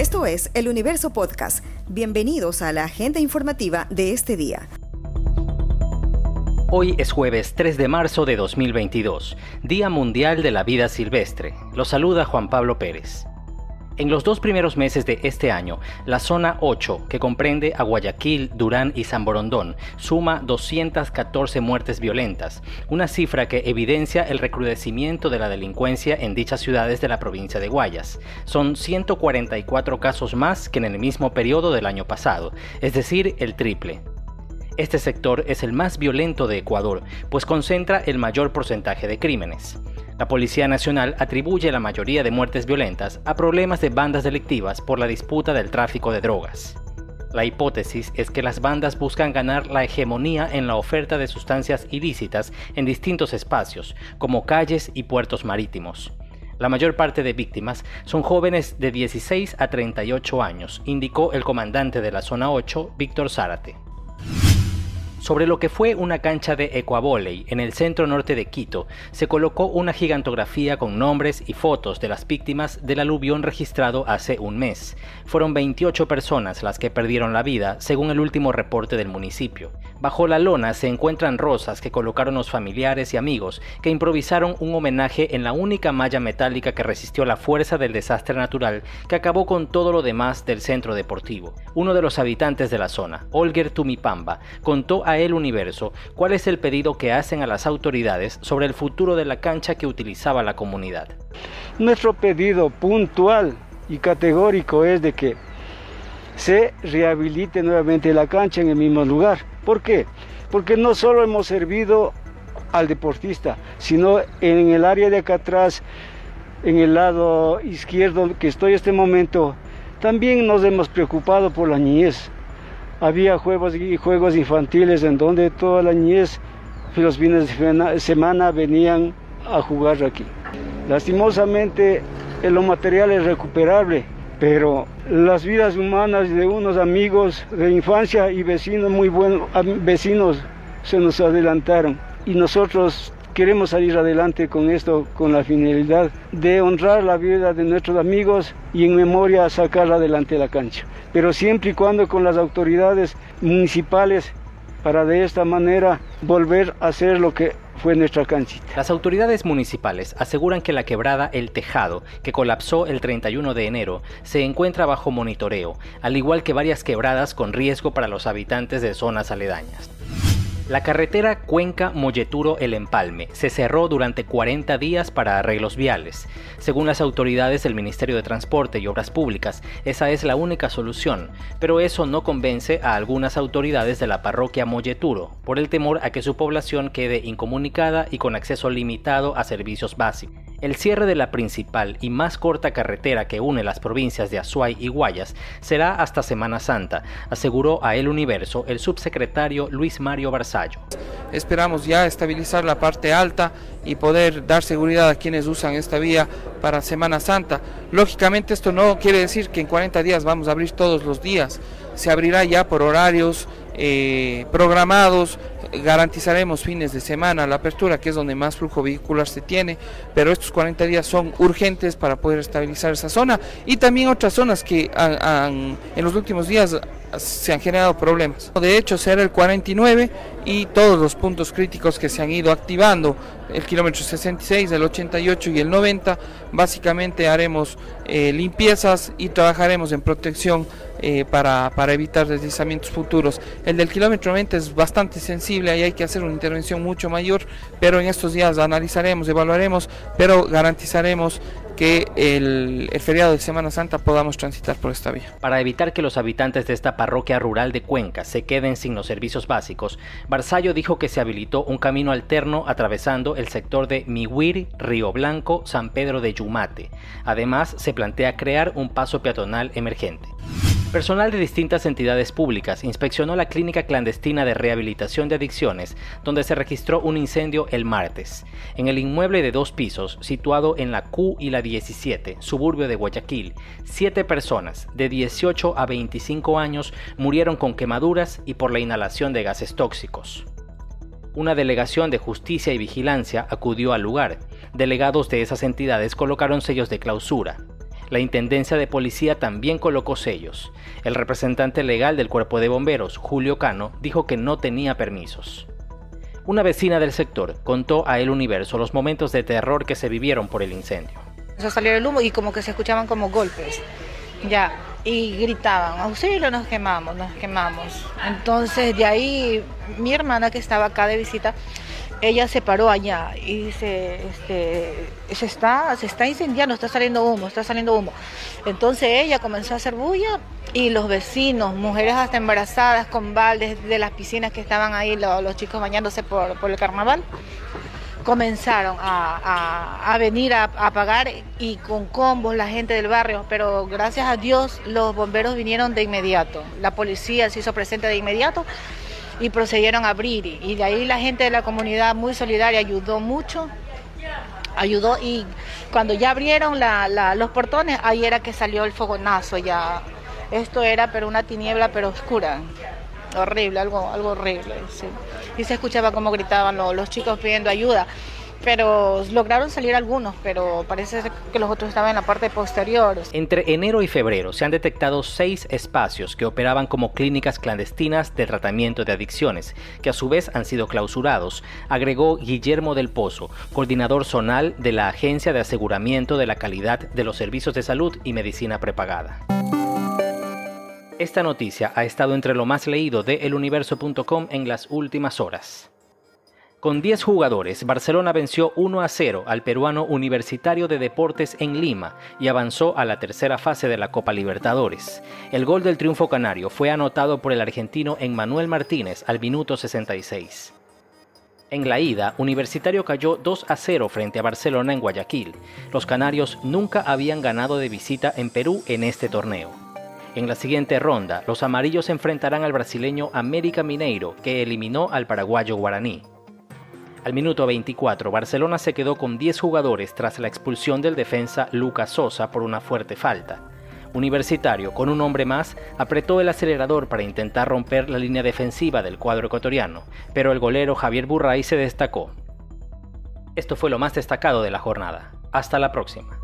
Esto es El Universo Podcast. Bienvenidos a la agenda informativa de este día. Hoy es jueves 3 de marzo de 2022, Día Mundial de la Vida Silvestre. Los saluda Juan Pablo Pérez. En los dos primeros meses de este año, la zona 8, que comprende a Guayaquil, Durán y San Borondón, suma 214 muertes violentas, una cifra que evidencia el recrudecimiento de la delincuencia en dichas ciudades de la provincia de Guayas. Son 144 casos más que en el mismo periodo del año pasado, es decir, el triple. Este sector es el más violento de Ecuador, pues concentra el mayor porcentaje de crímenes. La Policía Nacional atribuye la mayoría de muertes violentas a problemas de bandas delictivas por la disputa del tráfico de drogas. La hipótesis es que las bandas buscan ganar la hegemonía en la oferta de sustancias ilícitas en distintos espacios, como calles y puertos marítimos. La mayor parte de víctimas son jóvenes de 16 a 38 años, indicó el comandante de la zona 8, Víctor Zárate sobre lo que fue una cancha de ecuavoley en el centro norte de Quito, se colocó una gigantografía con nombres y fotos de las víctimas del aluvión registrado hace un mes. Fueron 28 personas las que perdieron la vida, según el último reporte del municipio. Bajo la lona se encuentran rosas que colocaron los familiares y amigos que improvisaron un homenaje en la única malla metálica que resistió la fuerza del desastre natural que acabó con todo lo demás del centro deportivo. Uno de los habitantes de la zona, Olger Tumipamba, contó a El Universo cuál es el pedido que hacen a las autoridades sobre el futuro de la cancha que utilizaba la comunidad. Nuestro pedido puntual y categórico es de que se rehabilite nuevamente la cancha en el mismo lugar. ¿Por qué? Porque no solo hemos servido al deportista, sino en el área de acá atrás, en el lado izquierdo que estoy en este momento, también nos hemos preocupado por la niñez había juegos y juegos infantiles en donde toda la niñez los fines de semana venían a jugar aquí. Lastimosamente lo material es recuperable, pero las vidas humanas de unos amigos de infancia y vecinos muy buenos vecinos se nos adelantaron y nosotros queremos salir adelante con esto, con la finalidad de honrar la vida de nuestros amigos y en memoria sacarla adelante de la cancha. Pero siempre y cuando con las autoridades municipales para de esta manera volver a hacer lo que fue nuestra canchita. Las autoridades municipales aseguran que la quebrada El Tejado, que colapsó el 31 de enero, se encuentra bajo monitoreo, al igual que varias quebradas con riesgo para los habitantes de zonas aledañas. La carretera Cuenca-Molleturo-El Empalme se cerró durante 40 días para arreglos viales. Según las autoridades del Ministerio de Transporte y Obras Públicas, esa es la única solución, pero eso no convence a algunas autoridades de la parroquia Molleturo, por el temor a que su población quede incomunicada y con acceso limitado a servicios básicos. El cierre de la principal y más corta carretera que une las provincias de Azuay y Guayas será hasta Semana Santa, aseguró a El Universo el subsecretario Luis Mario Barzallo. Esperamos ya estabilizar la parte alta y poder dar seguridad a quienes usan esta vía para Semana Santa. Lógicamente esto no quiere decir que en 40 días vamos a abrir todos los días, se abrirá ya por horarios eh, programados, garantizaremos fines de semana la apertura, que es donde más flujo vehicular se tiene, pero estos 40 días son urgentes para poder estabilizar esa zona y también otras zonas que en los últimos días se han generado problemas. De hecho, será el 49 y todos los puntos críticos que se han ido activando, el kilómetro 66, el 88 y el 90, básicamente haremos eh, limpiezas y trabajaremos en protección eh, para, para, evitar deslizamientos futuros. El del kilómetro 20 es bastante sensible, ahí hay que hacer una intervención mucho mayor, pero en estos días analizaremos, evaluaremos, pero garantizaremos que el, feriado de Semana Santa podamos transitar por esta vía. Para evitar que los habitantes de esta parroquia rural de Cuenca se queden sin los servicios básicos, Barzallo dijo que se habilitó un camino alterno atravesando el sector de Mihuir, Río Blanco, San Pedro de Yumate. Además, se plantea crear un paso peatonal emergente. Personal de distintas entidades públicas inspeccionó la clínica clandestina de rehabilitación de adicciones, donde se registró un incendio el martes. En el inmueble de dos pisos, situado en la Q y la 17, suburbio de Guayaquil, siete personas de 18 a 25 años murieron con quemaduras y por la inhalación de gases tóxicos. Una delegación de justicia y vigilancia acudió al lugar. Delegados de esas entidades colocaron sellos de clausura. La Intendencia de Policía también colocó sellos. El representante legal del Cuerpo de Bomberos, Julio Cano, dijo que no tenía permisos. Una vecina del sector contó a El Universo los momentos de terror que se vivieron por el incendio. Empezó salió el humo y como que se escuchaban como golpes. Ya, y gritaban, auxilio, nos quemamos, nos quemamos. Entonces de ahí mi hermana que estaba acá de visita, ella se paró allá y dice, este, se está, se está incendiando, está saliendo humo, está saliendo humo. Entonces ella comenzó a hacer bulla y los vecinos, mujeres hasta embarazadas con baldes de las piscinas que estaban ahí, los, chicos bañándose por, por el carnaval, comenzaron a, venir a, a, pagar y con combos la gente del barrio, pero gracias a Dios los bomberos vinieron de inmediato, la policía se hizo presente de inmediato y procedieron a abrir y de ahí la gente de la comunidad muy solidaria ayudó mucho, ayudó y cuando ya abrieron los portones ahí era que salió el fogonazo ya, esto era pero una tiniebla pero oscura horrible, algo, algo horrible. Sí. Y se escuchaba como gritaban los, los chicos pidiendo ayuda pero lograron salir algunos, pero parece que los otros estaban en la parte posterior. Entre enero y febrero se han detectado seis espacios que operaban como clínicas clandestinas de tratamiento de adicciones, que a su vez han sido clausurados, agregó Guillermo del Pozo, coordinador zonal de la Agencia de Aseguramiento de la Calidad de los Servicios de Salud y Medicina Prepagada. Esta noticia ha estado entre lo más leído de eluniverso.com en las últimas horas. Con 10 jugadores, Barcelona venció 1 a 0 al peruano Universitario de Deportes en Lima y avanzó a la tercera fase de la Copa Libertadores. El gol del triunfo canario fue anotado por el argentino Emmanuel Martínez al minuto 66. En la ida, Universitario cayó 2 a 0 frente a Barcelona en Guayaquil. Los canarios nunca habían ganado de visita en Perú en este torneo. En la siguiente ronda, los amarillos enfrentarán al brasileño América Mineiro, que eliminó al paraguayo Guaraní. Al minuto 24, Barcelona se quedó con 10 jugadores tras la expulsión del defensa Lucas Sosa por una fuerte falta. Universitario, con un hombre más, apretó el acelerador para intentar romper la línea defensiva del cuadro ecuatoriano, pero el golero Javier Burray se destacó. Esto fue lo más destacado de la jornada. Hasta la próxima.